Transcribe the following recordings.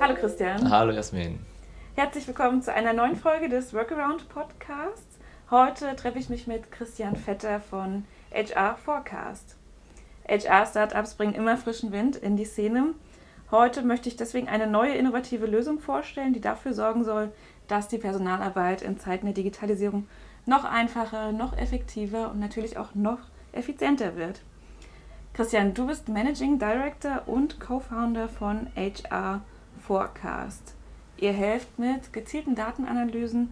Hallo Christian. Hallo Jasmin. Herzlich willkommen zu einer neuen Folge des Workaround Podcasts. Heute treffe ich mich mit Christian Vetter von HR Forecast. HR-Startups bringen immer frischen Wind in die Szene. Heute möchte ich deswegen eine neue innovative Lösung vorstellen, die dafür sorgen soll, dass die Personalarbeit in Zeiten der Digitalisierung noch einfacher, noch effektiver und natürlich auch noch effizienter wird. Christian, du bist Managing Director und Co-Founder von HR Forecast. Ihr helft mit gezielten Datenanalysen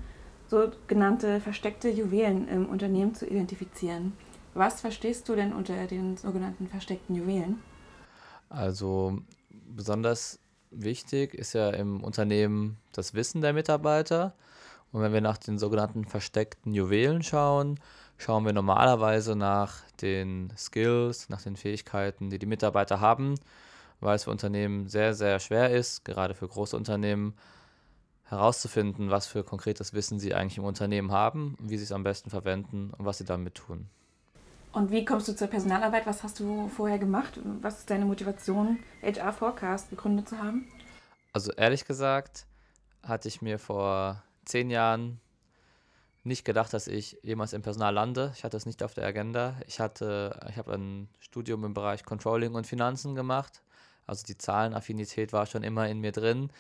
sogenannte versteckte Juwelen im Unternehmen zu identifizieren. Was verstehst du denn unter den sogenannten versteckten Juwelen? Also besonders wichtig ist ja im Unternehmen das Wissen der Mitarbeiter. Und wenn wir nach den sogenannten versteckten Juwelen schauen, schauen wir normalerweise nach den Skills, nach den Fähigkeiten, die die Mitarbeiter haben, weil es für Unternehmen sehr, sehr schwer ist, gerade für große Unternehmen, herauszufinden, was für konkretes Wissen sie eigentlich im Unternehmen haben, wie sie es am besten verwenden und was sie damit tun. Und wie kommst du zur Personalarbeit? Was hast du vorher gemacht? Was ist deine Motivation, HR Forecast gegründet zu haben? Also ehrlich gesagt, hatte ich mir vor zehn Jahren nicht gedacht, dass ich jemals im Personal lande. Ich hatte es nicht auf der Agenda. Ich hatte, ich habe ein Studium im Bereich Controlling und Finanzen gemacht. Also die Zahlenaffinität war schon immer in mir drin,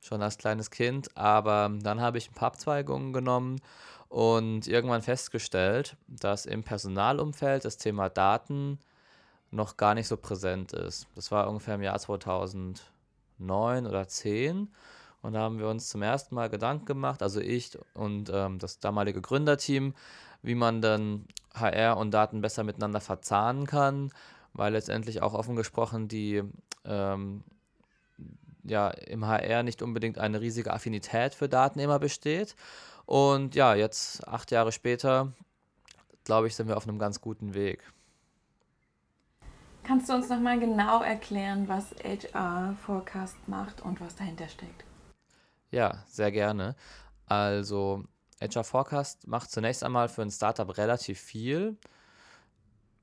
schon als kleines Kind. Aber dann habe ich ein paar Abzweigungen genommen und irgendwann festgestellt, dass im Personalumfeld das Thema Daten noch gar nicht so präsent ist. Das war ungefähr im Jahr 2009 oder 2010. Und da haben wir uns zum ersten Mal Gedanken gemacht, also ich und ähm, das damalige Gründerteam, wie man dann HR und Daten besser miteinander verzahnen kann, weil letztendlich auch offen gesprochen die ähm, ja, im HR nicht unbedingt eine riesige Affinität für Daten immer besteht. Und ja, jetzt acht Jahre später, glaube ich, sind wir auf einem ganz guten Weg. Kannst du uns nochmal genau erklären, was HR Forecast macht und was dahinter steckt? Ja, sehr gerne. Also HR Forecast macht zunächst einmal für ein Startup relativ viel.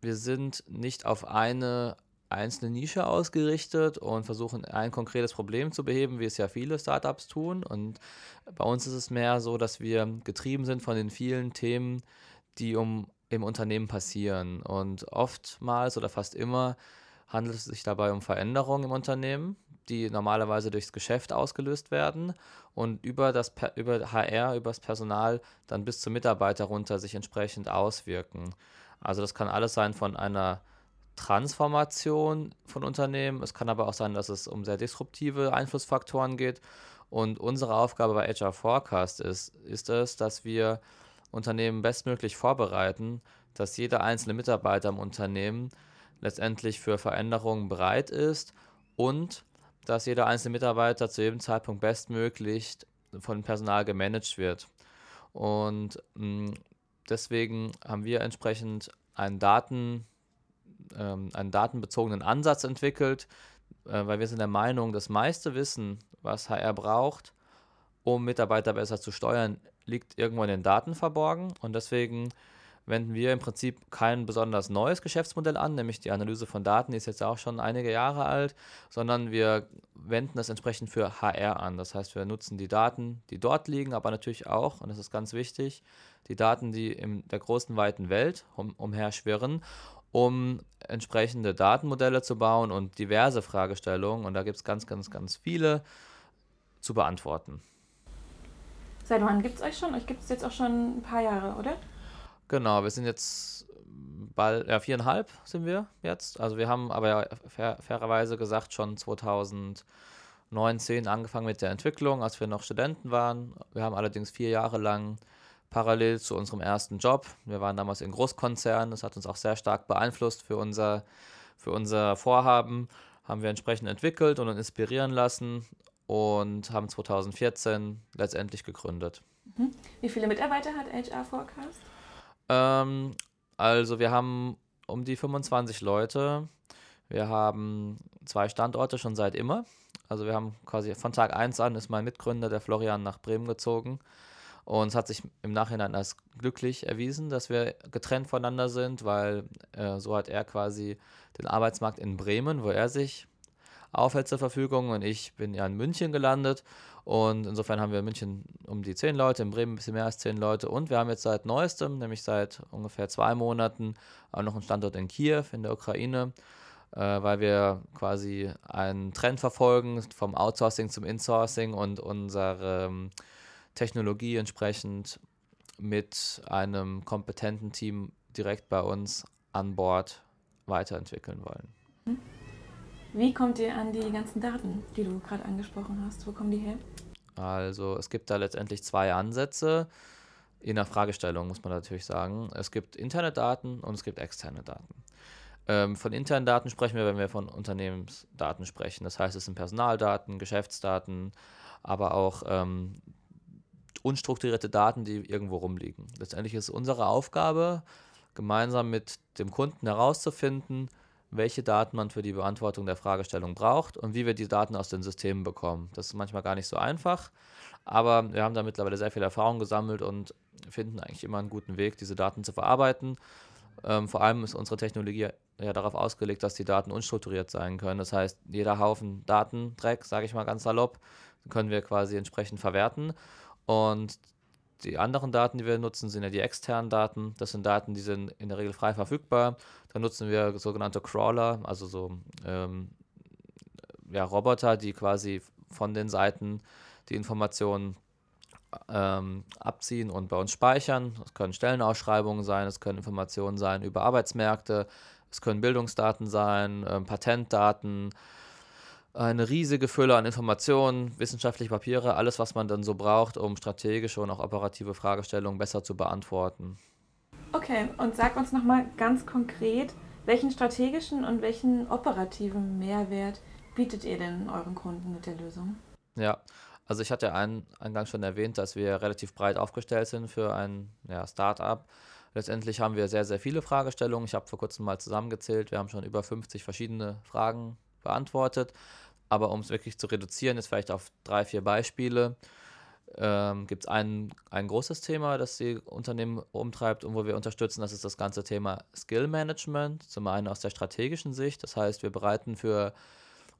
Wir sind nicht auf eine einzelne Nische ausgerichtet und versuchen ein konkretes Problem zu beheben, wie es ja viele Startups tun. Und bei uns ist es mehr so, dass wir getrieben sind von den vielen Themen, die um im Unternehmen passieren. Und oftmals oder fast immer handelt es sich dabei um Veränderungen im Unternehmen die normalerweise durchs Geschäft ausgelöst werden und über das über HR, über das Personal dann bis zum Mitarbeiter runter sich entsprechend auswirken. Also das kann alles sein von einer Transformation von Unternehmen. Es kann aber auch sein, dass es um sehr disruptive Einflussfaktoren geht. Und unsere Aufgabe bei HR Forecast ist, ist es, dass wir Unternehmen bestmöglich vorbereiten, dass jeder einzelne Mitarbeiter im Unternehmen letztendlich für Veränderungen bereit ist und dass jeder einzelne Mitarbeiter zu jedem Zeitpunkt bestmöglich von Personal gemanagt wird. Und mh, mm, deswegen haben wir entsprechend einen, Daten, ähm, einen datenbezogenen Ansatz entwickelt, äh, weil wir sind der Meinung, das meiste Wissen, was HR braucht, um Mitarbeiter besser zu steuern, liegt irgendwo in den Daten verborgen. Und deswegen wenden wir im Prinzip kein besonders neues Geschäftsmodell an, nämlich die Analyse von Daten, die ist jetzt auch schon einige Jahre alt, sondern wir wenden das entsprechend für HR an. Das heißt, wir nutzen die Daten, die dort liegen, aber natürlich auch, und das ist ganz wichtig, die Daten, die in der großen, weiten Welt um, umherschwirren, um entsprechende Datenmodelle zu bauen und diverse Fragestellungen, und da gibt es ganz, ganz, ganz viele, zu beantworten. Seit wann gibt es euch schon? Euch gibt es jetzt auch schon ein paar Jahre, oder? Genau, wir sind jetzt bald, ja, viereinhalb sind wir jetzt. Also wir haben aber ja fair, fairerweise gesagt schon 2019 angefangen mit der Entwicklung, als wir noch Studenten waren. Wir haben allerdings vier Jahre lang parallel zu unserem ersten Job, wir waren damals in Großkonzernen, das hat uns auch sehr stark beeinflusst für unser, für unser Vorhaben, haben wir entsprechend entwickelt und uns inspirieren lassen und haben 2014 letztendlich gegründet. Mhm. Wie viele Mitarbeiter hat HR Forecast? Ähm, also wir haben um die 25 Leute. Wir haben zwei Standorte schon seit immer. Also wir haben quasi von Tag 1 an ist mein Mitgründer, der Florian, nach Bremen gezogen. Und es hat sich im Nachhinein als glücklich erwiesen, dass wir getrennt voneinander sind, weil äh, so hat er quasi den Arbeitsmarkt in Bremen, wo er sich aufhält zur Verfügung und ich bin ja in München gelandet. Und insofern haben wir in München um die zehn Leute, in Bremen ein bisschen mehr als zehn Leute. Und wir haben jetzt seit neuestem, nämlich seit ungefähr zwei Monaten, auch noch einen Standort in Kiew in der Ukraine, äh, weil wir quasi einen Trend verfolgen vom Outsourcing zum Insourcing und unsere Technologie entsprechend mit einem kompetenten Team direkt bei uns an Bord weiterentwickeln wollen. Hm. Wie kommt ihr an die ganzen Daten, die du gerade angesprochen hast? Wo kommen die her? Also es gibt da letztendlich zwei Ansätze in der Fragestellung, muss man natürlich sagen. Es gibt interne Daten und es gibt externe Daten. Ähm, von internen Daten sprechen wir, wenn wir von Unternehmensdaten sprechen. Das heißt, es sind Personaldaten, Geschäftsdaten, aber auch ähm, unstrukturierte Daten, die irgendwo rumliegen. Letztendlich ist unsere Aufgabe, gemeinsam mit dem Kunden herauszufinden, welche Daten man für die Beantwortung der Fragestellung braucht und wie wir die Daten aus den Systemen bekommen. Das ist manchmal gar nicht so einfach, aber wir haben da mittlerweile sehr viel Erfahrung gesammelt und finden eigentlich immer einen guten Weg, diese Daten zu verarbeiten. Ähm, vor allem ist unsere Technologie ja darauf ausgelegt, dass die Daten unstrukturiert sein können. Das heißt, jeder Haufen Datendreck, sage ich mal ganz salopp, können wir quasi entsprechend verwerten. Und die anderen Daten, die wir nutzen, sind ja die externen Daten. Das sind Daten, die sind in der Regel frei verfügbar. Da nutzen wir sogenannte Crawler, also so ähm, ja, Roboter, die quasi von den Seiten die Informationen ähm, abziehen und bei uns speichern. Es können Stellenausschreibungen sein, es können Informationen sein über Arbeitsmärkte, es können Bildungsdaten sein, ähm, Patentdaten, eine riesige Fülle an Informationen, wissenschaftliche Papiere, alles, was man dann so braucht, um strategische und auch operative Fragestellungen besser zu beantworten. Okay, und sag uns nochmal ganz konkret, welchen strategischen und welchen operativen Mehrwert bietet ihr denn euren Kunden mit der Lösung? Ja, also ich hatte ein, eingangs schon erwähnt, dass wir relativ breit aufgestellt sind für ein ja, Start-up. Letztendlich haben wir sehr, sehr viele Fragestellungen. Ich habe vor kurzem mal zusammengezählt. Wir haben schon über 50 verschiedene Fragen beantwortet. Aber um es wirklich zu reduzieren, ist vielleicht auf drei, vier Beispiele, ähm, gibt es ein, ein großes Thema, das die Unternehmen umtreibt und wo wir unterstützen. Das ist das ganze Thema Skill Management. Zum einen aus der strategischen Sicht. Das heißt, wir bereiten für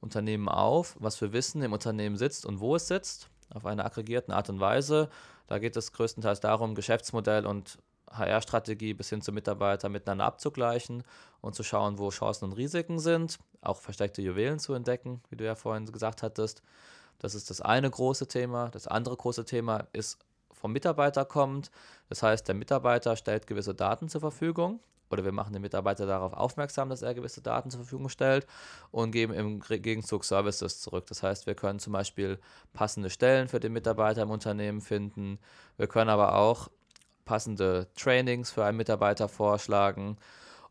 Unternehmen auf, was für Wissen im Unternehmen sitzt und wo es sitzt, auf eine aggregierten Art und Weise. Da geht es größtenteils darum, Geschäftsmodell und HR-Strategie bis hin zu Mitarbeiter miteinander abzugleichen und zu schauen, wo Chancen und Risiken sind, auch versteckte Juwelen zu entdecken, wie du ja vorhin gesagt hattest. Das ist das eine große Thema. Das andere große Thema ist vom Mitarbeiter kommt. Das heißt, der Mitarbeiter stellt gewisse Daten zur Verfügung oder wir machen den Mitarbeiter darauf aufmerksam, dass er gewisse Daten zur Verfügung stellt und geben im Gegenzug Services zurück. Das heißt, wir können zum Beispiel passende Stellen für den Mitarbeiter im Unternehmen finden. Wir können aber auch passende Trainings für einen Mitarbeiter vorschlagen.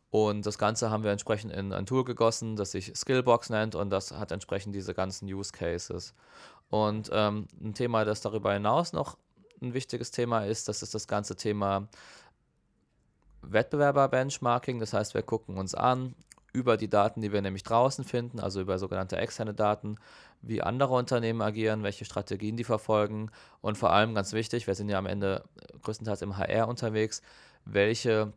Und das Ganze haben wir entsprechend in ein Tool gegossen, das sich Skillbox nennt und das hat entsprechend diese ganzen Use Cases. Und ähm, ein Thema, das darüber hinaus noch ein wichtiges Thema ist, das ist das ganze Thema Wettbewerber-Benchmarking. Das heißt, wir gucken uns an über die Daten, die wir nämlich draußen finden, also über sogenannte externe Daten, wie andere Unternehmen agieren, welche Strategien die verfolgen und vor allem ganz wichtig, wir sind ja am Ende größtenteils im HR unterwegs, welche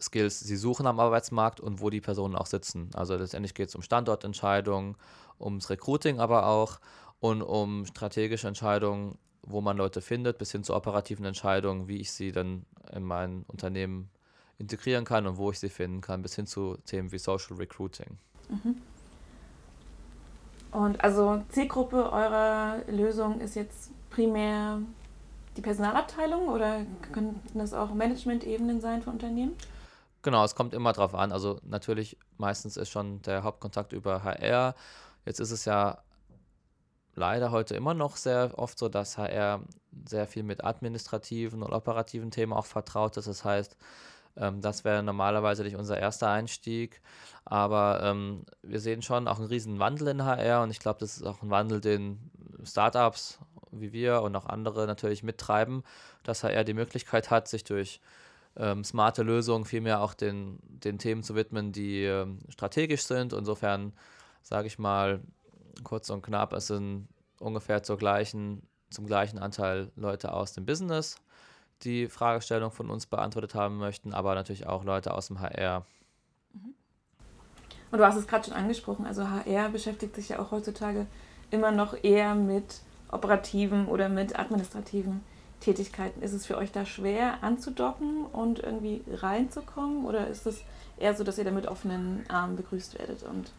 Skills sie suchen am Arbeitsmarkt und wo die Personen auch sitzen. Also letztendlich geht es um Standortentscheidungen, ums Recruiting aber auch und um strategische Entscheidungen, wo man Leute findet, bis hin zu operativen Entscheidungen, wie ich sie dann in mein Unternehmen integrieren kann und wo ich sie finden kann, bis hin zu Themen wie Social Recruiting. Mhm. Und also Zielgruppe eurer Lösung ist jetzt primär die Personalabteilung oder könnten das auch Management-Ebenen sein für Unternehmen? Genau, es kommt immer drauf an. Also natürlich, meistens ist schon der Hauptkontakt über HR. Jetzt ist es ja leider heute immer noch sehr oft so, dass HR sehr viel mit administrativen und operativen Themen auch vertraut ist. Das heißt, ähm, das wäre normalerweise nicht unser erster Einstieg. Aber ähm, wir sehen schon auch einen riesen Wandel in HR und ich glaube, das ist auch ein Wandel, den Startups wie wir und auch andere natürlich mittreiben, dass HR die Möglichkeit hat, sich durch ähm, smarte Lösungen vielmehr auch den, den Themen zu widmen, die ähm, strategisch sind. Insofern sage ich mal kurz und knapp, es sind ungefähr zur gleichen, zum gleichen Anteil Leute aus dem Business die Fragestellung von uns beantwortet haben möchten, aber natürlich auch Leute aus dem HR. Mhm. Und du hast es gerade schon angesprochen, also HR beschäftigt sich ja auch heutzutage immer noch eher mit operativen oder mit administrativen Tätigkeiten. Ist es für euch da schwer anzudocken und irgendwie reinzukommen oder ist es eher so, dass ihr da mit offenen Armen begrüßt werdet und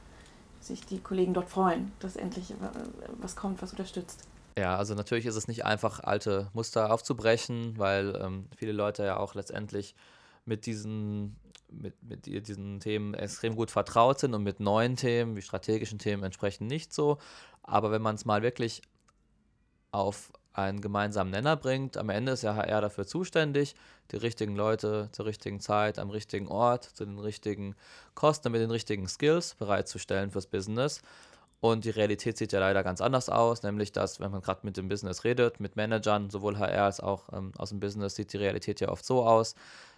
sich die Kollegen dort freuen, dass endlich was kommt, was unterstützt? Ja, also natürlich ist es nicht einfach, alte Muster aufzubrechen, weil ähm, viele Leute ja auch letztendlich mit diesen, mit, mit diesen Themen extrem gut vertraut sind und mit neuen Themen, wie strategischen Themen entsprechend nicht so. Aber wenn man es mal wirklich auf einen gemeinsamen Nenner bringt. Am Ende ist ja HR dafür zuständig, die richtigen Leute zur richtigen Zeit, am richtigen Ort, zu den richtigen Kosten, mit den richtigen Skills bereitzustellen fürs Business. Und die Realität sieht ja leider ganz anders aus, nämlich dass, wenn man gerade mit dem Business redet, mit Managern, sowohl HR als auch ähm, aus dem Business, sieht die Realität ja oft so aus,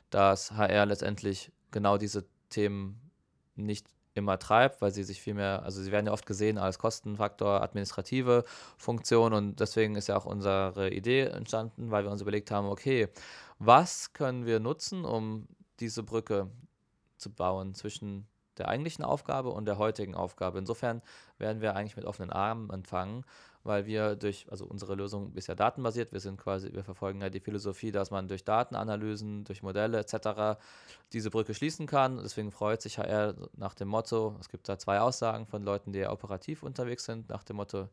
dass HR letztendlich genau diese Themen nicht immer treibt, weil sie sich viel mehr, also sie werden ja oft gesehen als Kostenfaktor, administrative Funktion. Und deswegen ist ja auch unsere Idee entstanden, weil wir uns überlegt haben, okay, was können wir nutzen, um diese Brücke zu bauen zwischen der eigentlichen Aufgabe und der heutigen Aufgabe. Insofern werden wir eigentlich mit offenen Armen empfangen weil wir durch, also unsere Lösung ist ja datenbasiert, wir sind quasi, wir verfolgen ja die Philosophie, dass man durch Datenanalysen, durch Modelle etc. diese Brücke schließen kann. Deswegen freut sich HR nach dem Motto, es gibt da zwei Aussagen von Leuten, die operativ unterwegs sind, nach dem Motto,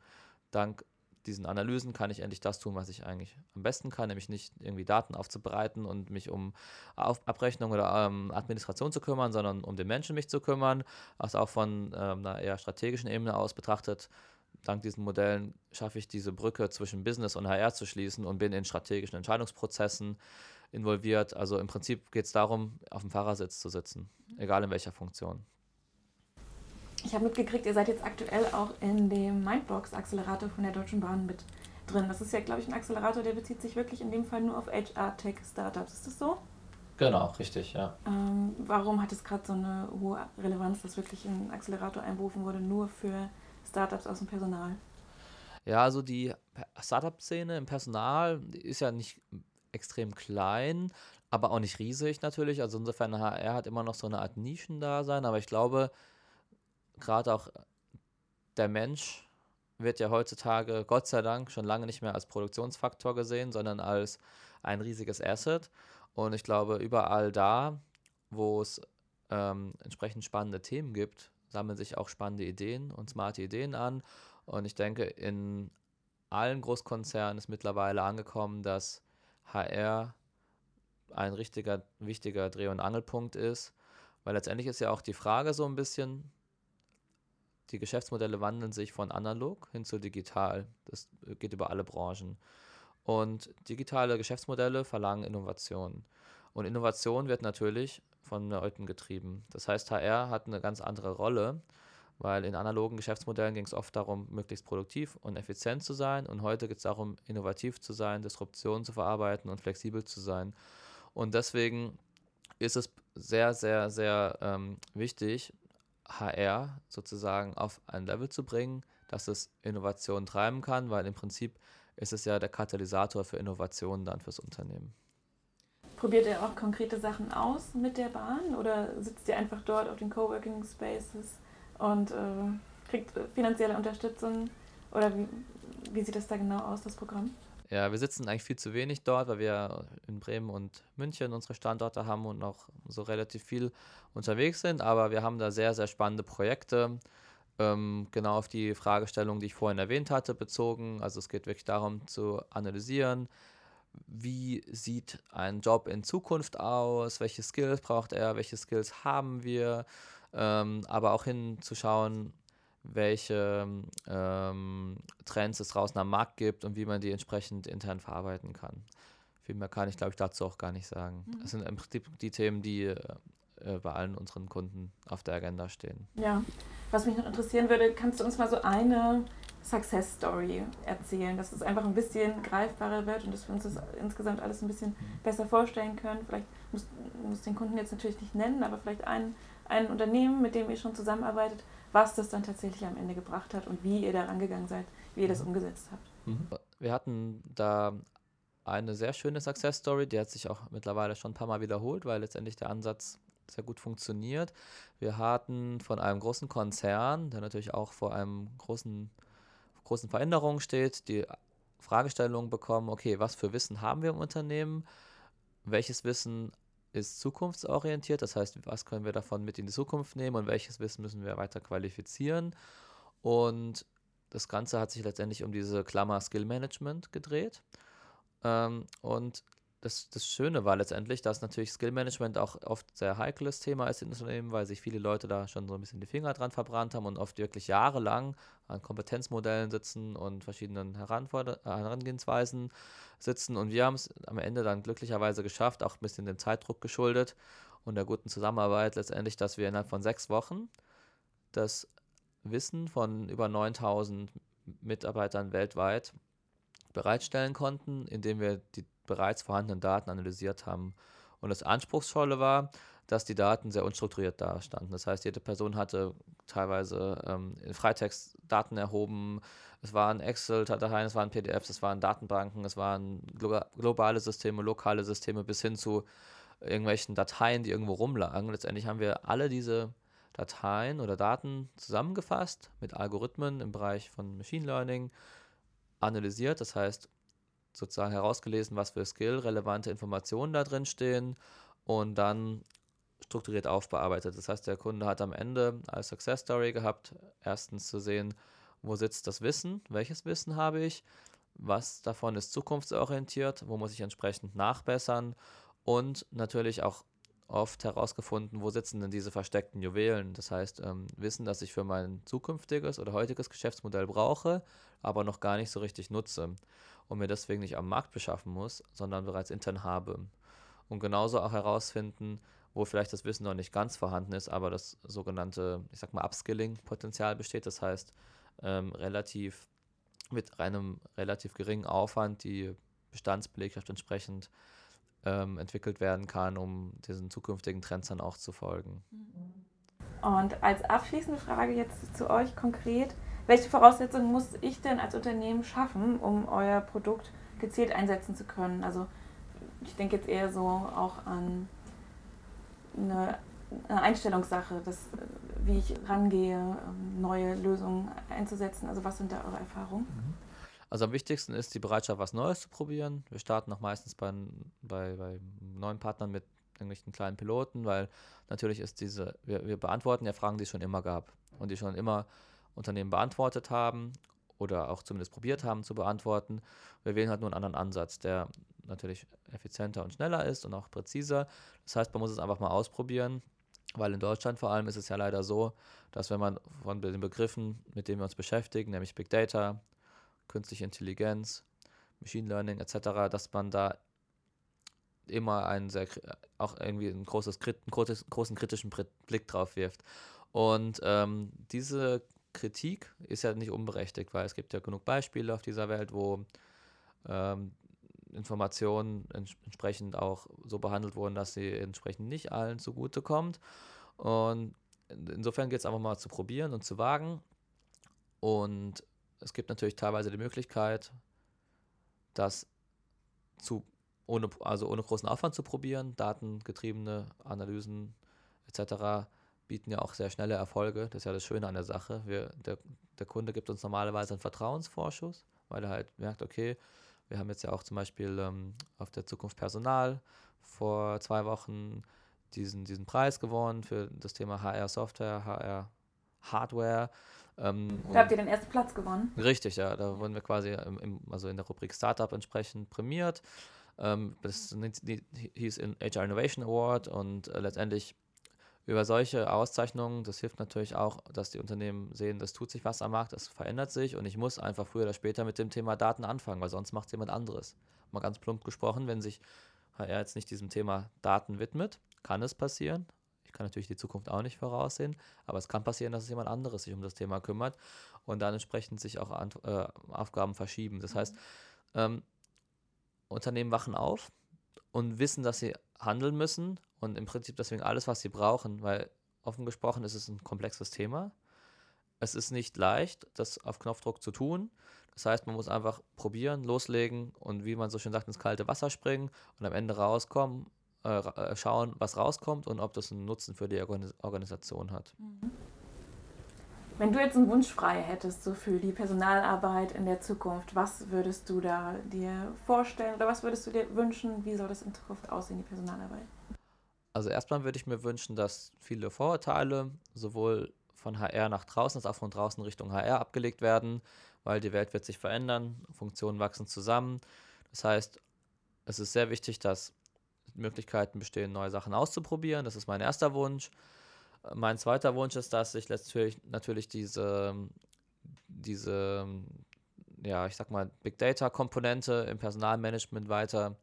dank diesen Analysen kann ich endlich das tun, was ich eigentlich am besten kann, nämlich nicht irgendwie Daten aufzubereiten und mich um Auf Abrechnung oder ähm, Administration zu kümmern, sondern um den Menschen mich zu kümmern, was auch von ähm, einer eher strategischen Ebene aus betrachtet dank diesen Modellen schaffe ich diese Brücke zwischen Business und HR zu schließen und bin in strategischen Entscheidungsprozessen involviert. Also im Prinzip geht es darum, auf dem Fahrersitz zu sitzen, egal in welcher Funktion. Ich habe mitgekriegt, ihr seid jetzt aktuell auch in dem Mindbox-Accelerator von der Deutschen Bahn mit drin. Das ist ja, glaube ich, ein Accelerator, der bezieht sich wirklich in dem Fall nur auf HR-Tech-Startups. Ist das so? Genau, richtig, ja. Ähm, warum hat es gerade so eine hohe Relevanz, dass wirklich ein Accelerator einberufen wurde, nur für Startups aus dem Personal? Ja, also die Startup-Szene im Personal ist ja nicht extrem klein, aber auch nicht riesig natürlich. Also insofern HR hat immer noch so eine Art Nischendasein, aber ich glaube, gerade auch der Mensch wird ja heutzutage, Gott sei Dank, schon lange nicht mehr als Produktionsfaktor gesehen, sondern als ein riesiges Asset. Und ich glaube, überall da, wo es ähm, entsprechend spannende Themen gibt, sammeln sich auch spannende Ideen und smarte Ideen an. Und ich denke, in allen Großkonzernen ist mittlerweile angekommen, dass HR ein richtiger, wichtiger Dreh- und Angelpunkt ist, weil letztendlich ist ja auch die Frage so ein bisschen, die Geschäftsmodelle wandeln sich von analog hin zu digital. Das geht über alle Branchen. Und digitale Geschäftsmodelle verlangen Innovation. Und Innovation wird natürlich von Leuten getrieben. Das heißt, HR hat eine ganz andere Rolle, weil in analogen Geschäftsmodellen ging es oft darum, möglichst produktiv und effizient zu sein. Und heute geht es darum, innovativ zu sein, Disruption zu verarbeiten und flexibel zu sein. Und deswegen ist es sehr, sehr, sehr ähm, wichtig, HR sozusagen auf ein Level zu bringen, dass es Innovation treiben kann, weil im Prinzip ist es ja der Katalysator für Innovationen dann fürs Unternehmen. Probiert ihr auch konkrete Sachen aus mit der Bahn oder sitzt ihr einfach dort auf den Coworking Spaces und äh, kriegt finanzielle Unterstützung? Oder wie, wie sieht das da genau aus, das Programm? Ja, wir sitzen eigentlich viel zu wenig dort, weil wir in Bremen und München unsere Standorte haben und noch so relativ viel unterwegs sind. Aber wir haben da sehr, sehr spannende Projekte. Ähm, genau auf die Fragestellung, die ich vorhin erwähnt hatte, bezogen. Also es geht wirklich darum zu analysieren, wie sieht ein Job in Zukunft aus, welche Skills braucht er, welche Skills haben wir, ähm, aber auch hinzuschauen, welche ähm, Trends es draußen am Markt gibt und wie man die entsprechend intern verarbeiten kann. Viel mehr kann ich, glaube ich, dazu auch gar nicht sagen. Mhm. Das sind im Prinzip die Themen, die äh, bei allen unseren Kunden auf der Agenda stehen. Ja, was mich noch interessieren würde, kannst du uns mal so eine Success Story erzählen, dass es einfach ein bisschen greifbarer wird und dass wir uns das insgesamt alles ein bisschen besser vorstellen können. Vielleicht muss, muss den Kunden jetzt natürlich nicht nennen, aber vielleicht ein, ein Unternehmen, mit dem ihr schon zusammenarbeitet, was das dann tatsächlich am Ende gebracht hat und wie ihr da rangegangen seid, wie ihr das mhm. umgesetzt habt. Mhm. Wir hatten da eine sehr schöne Success Story, die hat sich auch mittlerweile schon ein paar Mal wiederholt, weil letztendlich der Ansatz sehr gut funktioniert. Wir hatten von einem großen Konzern, der natürlich auch vor einem großen, großen Veränderungen steht, die Fragestellung bekommen, okay, was für Wissen haben wir im Unternehmen? Welches Wissen ist zukunftsorientiert? Das heißt, was können wir davon mit in die Zukunft nehmen und welches Wissen müssen wir weiter qualifizieren? Und das Ganze hat sich letztendlich um diese Klammer Skill Management gedreht. Ähm, und das, das Schöne war letztendlich, dass natürlich Skill Management auch oft sehr heikles Thema ist in Unternehmen, weil sich viele Leute da schon so ein bisschen die Finger dran verbrannt haben und oft wirklich jahrelang an Kompetenzmodellen sitzen und verschiedenen Herangehensweisen sitzen. Und wir haben es am Ende dann glücklicherweise geschafft, auch ein bisschen dem Zeitdruck geschuldet und der guten Zusammenarbeit letztendlich, dass wir innerhalb von sechs Wochen das Wissen von über 9000 Mitarbeitern weltweit bereitstellen konnten, indem wir die bereits vorhandenen Daten analysiert haben. Und das Anspruchsvolle war, dass die Daten sehr unstrukturiert dastanden. Das heißt, jede Person hatte teilweise ähm, in Freitext Daten erhoben. Es waren Excel-Dateien, es waren PDFs, es waren Datenbanken, es waren glo globale Systeme, lokale Systeme bis hin zu irgendwelchen Dateien, die irgendwo rumlagen. Letztendlich haben wir alle diese Dateien oder Daten zusammengefasst mit Algorithmen im Bereich von Machine Learning analysiert. Das heißt, sozusagen herausgelesen, was für skill-relevante Informationen da drin stehen und dann strukturiert aufbearbeitet. Das heißt, der Kunde hat am Ende als Success Story gehabt, erstens zu sehen, wo sitzt das Wissen, welches Wissen habe ich, was davon ist zukunftsorientiert, wo muss ich entsprechend nachbessern und natürlich auch oft herausgefunden, wo sitzen denn diese versteckten Juwelen. Das heißt, ähm, Wissen, das ich für mein zukünftiges oder heutiges Geschäftsmodell brauche, aber noch gar nicht so richtig nutze und mir deswegen nicht am Markt beschaffen muss, sondern bereits intern habe. Und genauso auch herausfinden, wo vielleicht das Wissen noch nicht ganz vorhanden ist, aber das sogenannte, ich sag mal, Upskilling-Potenzial besteht. Das heißt, ähm, relativ mit einem relativ geringen Aufwand die Bestandsbelegschaft entsprechend ähm, entwickelt werden kann, um diesen zukünftigen Trends dann auch zu folgen. Und als abschließende Frage jetzt zu euch konkret, welche Voraussetzungen muss ich denn als Unternehmen schaffen, um euer Produkt gezielt einsetzen zu können? Also ich denke jetzt eher so auch an eine, eine Einstellungssache, das, wie ich rangehe, ähm, neue Lösungen einzusetzen. Also was sind da eure Erfahrungen? Mhm. Also am wichtigsten ist die Bereitschaft, was Neues zu probieren. Wir starten auch meistens bei, bei, bei neuen Partnern mit irgendwelchen kleinen Piloten, weil natürlich ist diese, wir, wir beantworten ja Fragen, die es schon immer gab und die schon immer Unternehmen beantwortet haben oder auch zumindest probiert haben zu beantworten. Wir wählen halt nur einen anderen Ansatz, der natürlich effizienter und schneller ist und auch präziser. Das heißt, man muss es einfach mal ausprobieren, weil in Deutschland vor allem ist es ja leider so, dass wenn man von den Begriffen, mit denen wir uns beschäftigen, nämlich Big Data, künstliche Intelligenz, Machine Learning etc., dass man da immer einen sehr, auch irgendwie ein großes, einen großen kritischen Blick drauf wirft. Und ähm, diese Kritik ist ja nicht unberechtigt, weil es gibt ja genug Beispiele auf dieser Welt, wo ähm, Informationen ents entsprechend auch so behandelt wurden, dass sie entsprechend nicht allen zugutekommt. Und insofern geht es einfach mal zu probieren und zu wagen. Und es gibt natürlich teilweise die Möglichkeit, das zu ohne, also ohne großen Aufwand zu probieren, datengetriebene Analysen etc bieten ja auch sehr schnelle Erfolge. Das ist ja das Schöne an der Sache. Wir, der, der Kunde gibt uns normalerweise einen Vertrauensvorschuss, weil er halt merkt, okay, wir haben jetzt ja auch zum Beispiel ähm, auf der Zukunft Personal vor zwei Wochen diesen, diesen Preis gewonnen für das Thema HR-Software, HR-Hardware. Ähm, da habt ihr den ersten Platz gewonnen? Richtig, ja. Da wurden wir quasi im, also in der Rubrik Startup entsprechend prämiert. Ähm, das hieß in HR Innovation Award und äh, letztendlich über solche Auszeichnungen, das hilft natürlich auch, dass die Unternehmen sehen, das tut sich was am Markt, es verändert sich und ich muss einfach früher oder später mit dem Thema Daten anfangen, weil sonst macht es jemand anderes. Mal ganz plump gesprochen, wenn sich HR jetzt nicht diesem Thema Daten widmet, kann es passieren. Ich kann natürlich die Zukunft auch nicht voraussehen, aber es kann passieren, dass es jemand anderes sich um das Thema kümmert und dann entsprechend sich auch an, äh, Aufgaben verschieben. Das heißt, ähm, Unternehmen wachen auf und wissen, dass sie handeln müssen und im Prinzip deswegen alles, was sie brauchen, weil offen gesprochen ist es ein komplexes Thema. Es ist nicht leicht, das auf Knopfdruck zu tun. Das heißt, man muss einfach probieren, loslegen und wie man so schön sagt, ins kalte Wasser springen und am Ende rauskommen, äh, äh, schauen, was rauskommt und ob das einen Nutzen für die Organisation hat. Mhm. Wenn du jetzt einen Wunsch frei hättest, so für die Personalarbeit in der Zukunft, was würdest du da dir vorstellen oder was würdest du dir wünschen, wie soll das in Zukunft aussehen, die Personalarbeit? Also erstmal würde ich mir wünschen, dass viele Vorurteile sowohl von HR nach draußen als auch von draußen Richtung HR abgelegt werden, weil die Welt wird sich verändern, Funktionen wachsen zusammen. Das heißt, es ist sehr wichtig, dass Möglichkeiten bestehen, neue Sachen auszuprobieren. Das ist mein erster Wunsch. Mein zweiter Wunsch ist, dass sich natürlich, natürlich diese, diese, ja, ich sag mal, Big Data-Komponente im Personalmanagement weiter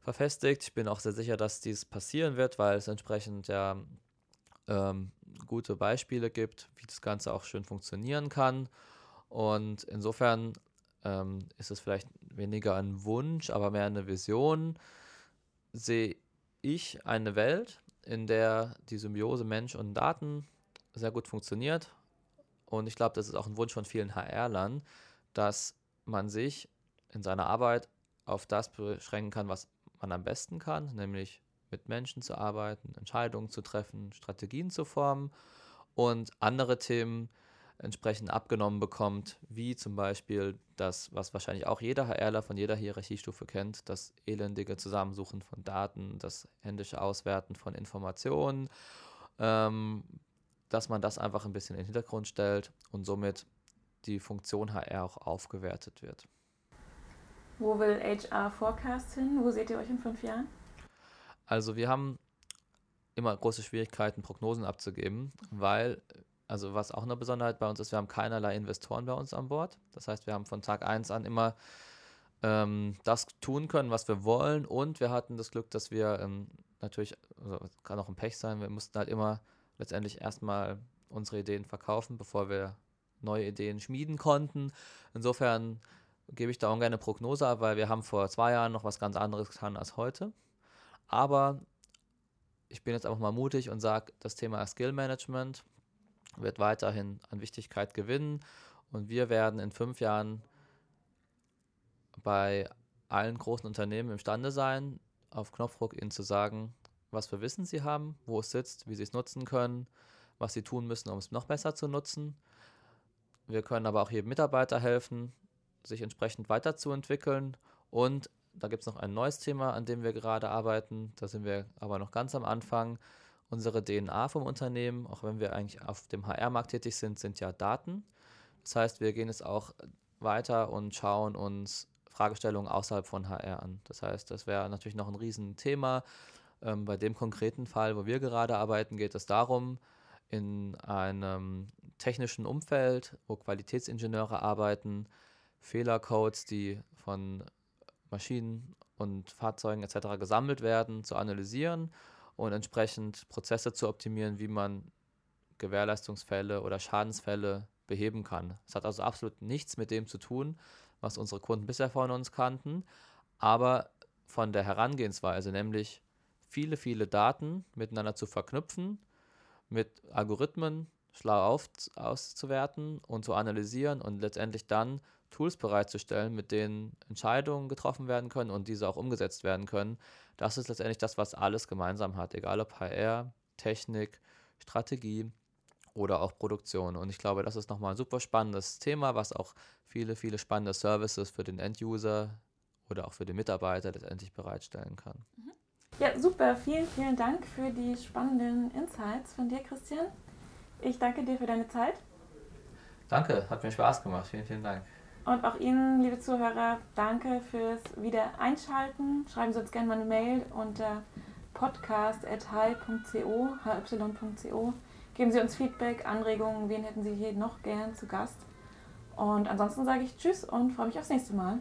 verfestigt. Ich bin auch sehr sicher, dass dies passieren wird, weil es entsprechend ja ähm, gute Beispiele gibt, wie das Ganze auch schön funktionieren kann. Und insofern ähm, ist es vielleicht weniger ein Wunsch, aber mehr eine Vision. Sehe ich eine Welt, in der die Symbiose Mensch und Daten sehr gut funktioniert. Und ich glaube, das ist auch ein Wunsch von vielen HR-Lern, dass man sich in seiner Arbeit auf das beschränken kann, was man am besten kann, nämlich mit Menschen zu arbeiten, Entscheidungen zu treffen, Strategien zu formen und andere Themen entsprechend abgenommen bekommt, wie zum Beispiel das, was wahrscheinlich auch jeder HRler von jeder Hierarchiestufe kennt, das elendige Zusammensuchen von Daten, das händische Auswerten von Informationen, ähm, dass man das einfach ein bisschen in den Hintergrund stellt und somit die Funktion HR auch aufgewertet wird. Wo will HR Forecast hin? Wo seht ihr euch in fünf Jahren? Also wir haben immer große Schwierigkeiten, Prognosen abzugeben, weil also was auch eine Besonderheit bei uns ist, wir haben keinerlei Investoren bei uns an Bord. Das heißt, wir haben von Tag 1 an immer ähm, das tun können, was wir wollen. Und wir hatten das Glück, dass wir ähm, natürlich, also kann auch ein Pech sein, wir mussten halt immer letztendlich erstmal unsere Ideen verkaufen, bevor wir neue Ideen schmieden konnten. Insofern gebe ich da ungern eine Prognose ab, weil wir haben vor zwei Jahren noch was ganz anderes getan als heute. Aber ich bin jetzt einfach mal mutig und sage, das Thema Skill Management wird weiterhin an Wichtigkeit gewinnen und wir werden in fünf Jahren bei allen großen Unternehmen imstande sein, auf Knopfdruck ihnen zu sagen, was für Wissen sie haben, wo es sitzt, wie sie es nutzen können, was sie tun müssen, um es noch besser zu nutzen. Wir können aber auch jedem Mitarbeiter helfen, sich entsprechend weiterzuentwickeln. Und da gibt es noch ein neues Thema, an dem wir gerade arbeiten. Da sind wir aber noch ganz am Anfang unsere DNA vom Unternehmen, auch wenn wir eigentlich auf dem HR-Markt tätig sind, sind ja Daten. Das heißt, wir gehen jetzt auch weiter und schauen uns Fragestellungen außerhalb von HR an. Das heißt, das wäre natürlich noch ein Riesenthema. Ähm, bei dem konkreten Fall, wo wir gerade arbeiten, geht es darum, in einem technischen Umfeld, wo Qualitätsingenieure arbeiten, Fehlercodes, die von Maschinen und Fahrzeugen etc. gesammelt werden, zu analysieren und entsprechend Prozesse zu optimieren, wie man Gewährleistungsfälle oder Schadensfälle beheben kann. Es hat also absolut nichts mit dem zu tun, was unsere Kunden bisher von uns kannten, aber von der Herangehensweise, nämlich viele, viele Daten miteinander zu verknüpfen, mit Algorithmen schlau auf, auszuwerten und zu analysieren und letztendlich dann Tools bereitzustellen, mit denen Entscheidungen getroffen werden können und diese auch umgesetzt werden können. Das ist letztendlich das, was alles gemeinsam hat, egal ob HR, Technik, Strategie oder auch Produktion. Und ich glaube, das ist nochmal ein super spannendes Thema, was auch viele, viele spannende Services für den End-User oder auch für den Mitarbeiter letztendlich bereitstellen kann. Mhm. Ja, super. Vielen, vielen Dank für die spannenden Insights von dir, Christian. Ich danke dir für deine Zeit. Danke, hat mir Spaß gemacht. Vielen, vielen Dank. Und auch Ihnen, liebe Zuhörer, danke fürs Wiedereinschalten. Schreiben Sie uns gerne mal eine Mail unter podcast.hy.co, hy.co. Geben Sie uns Feedback, Anregungen, wen hätten Sie hier noch gern zu Gast. Und ansonsten sage ich Tschüss und freue mich aufs nächste Mal.